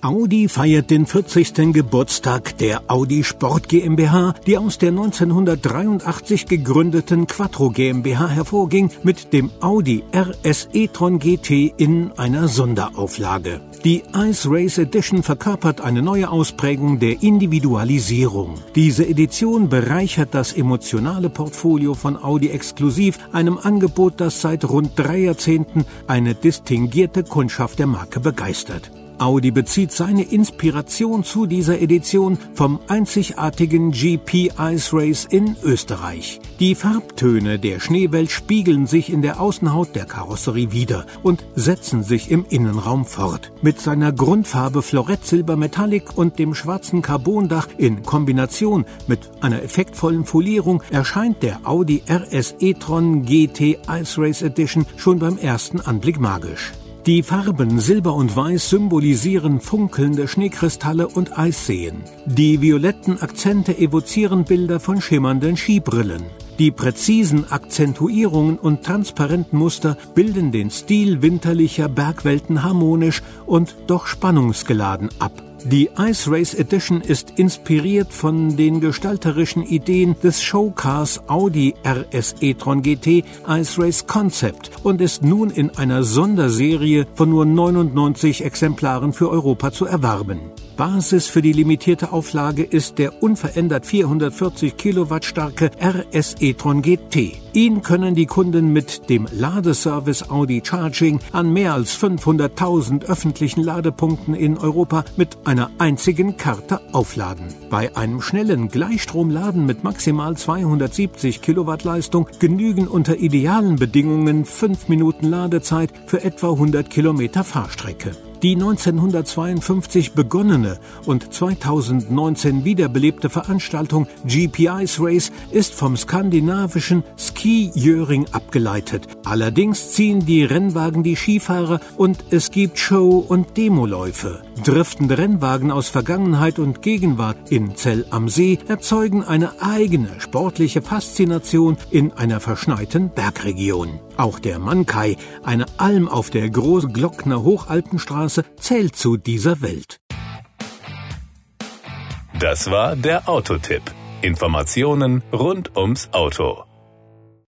Audi feiert den 40. Geburtstag der Audi Sport GmbH, die aus der 1983 gegründeten Quattro GmbH hervorging, mit dem Audi RS e-tron GT in einer Sonderauflage. Die Ice Race Edition verkörpert eine neue Ausprägung der Individualisierung. Diese Edition bereichert das emotionale Portfolio von Audi exklusiv, einem Angebot, das seit rund drei Jahrzehnten eine distinguierte Kundschaft der Marke begeistert. Audi bezieht seine Inspiration zu dieser Edition vom einzigartigen GP Ice Race in Österreich. Die Farbtöne der Schneewelt spiegeln sich in der Außenhaut der Karosserie wieder und setzen sich im Innenraum fort. Mit seiner Grundfarbe Florett Silber Metallic und dem schwarzen Carbondach in Kombination mit einer effektvollen Folierung erscheint der Audi RS e-tron GT Ice Race Edition schon beim ersten Anblick magisch. Die Farben Silber und Weiß symbolisieren funkelnde Schneekristalle und Eisseen. Die violetten Akzente evozieren Bilder von schimmernden Skibrillen. Die präzisen Akzentuierungen und transparenten Muster bilden den Stil winterlicher Bergwelten harmonisch und doch spannungsgeladen ab. Die Ice Race Edition ist inspiriert von den gestalterischen Ideen des Showcars Audi RS e-tron GT Ice Race Concept und ist nun in einer Sonderserie von nur 99 Exemplaren für Europa zu erwerben. Basis für die limitierte Auflage ist der unverändert 440 Kilowatt starke RS e-tron GT. Ihn können die Kunden mit dem Ladeservice Audi Charging an mehr als 500.000 öffentlichen Ladepunkten in Europa mit einer einzigen Karte aufladen. Bei einem schnellen Gleichstromladen mit maximal 270 Kilowatt Leistung genügen unter idealen Bedingungen 5 Minuten Ladezeit für etwa 100 Kilometer Fahrstrecke. Die 1952 begonnene und 2019 wiederbelebte Veranstaltung GPI's Race ist vom skandinavischen Ski Jöring abgeleitet. Allerdings ziehen die Rennwagen die Skifahrer und es gibt Show- und Demoläufe. Driftende Rennwagen aus Vergangenheit und Gegenwart in Zell am See erzeugen eine eigene sportliche Faszination in einer verschneiten Bergregion. Auch der Mankai, eine Alm auf der Großglockner Hochalpenstraße, zählt zu dieser Welt. Das war der Autotipp. Informationen rund ums Auto.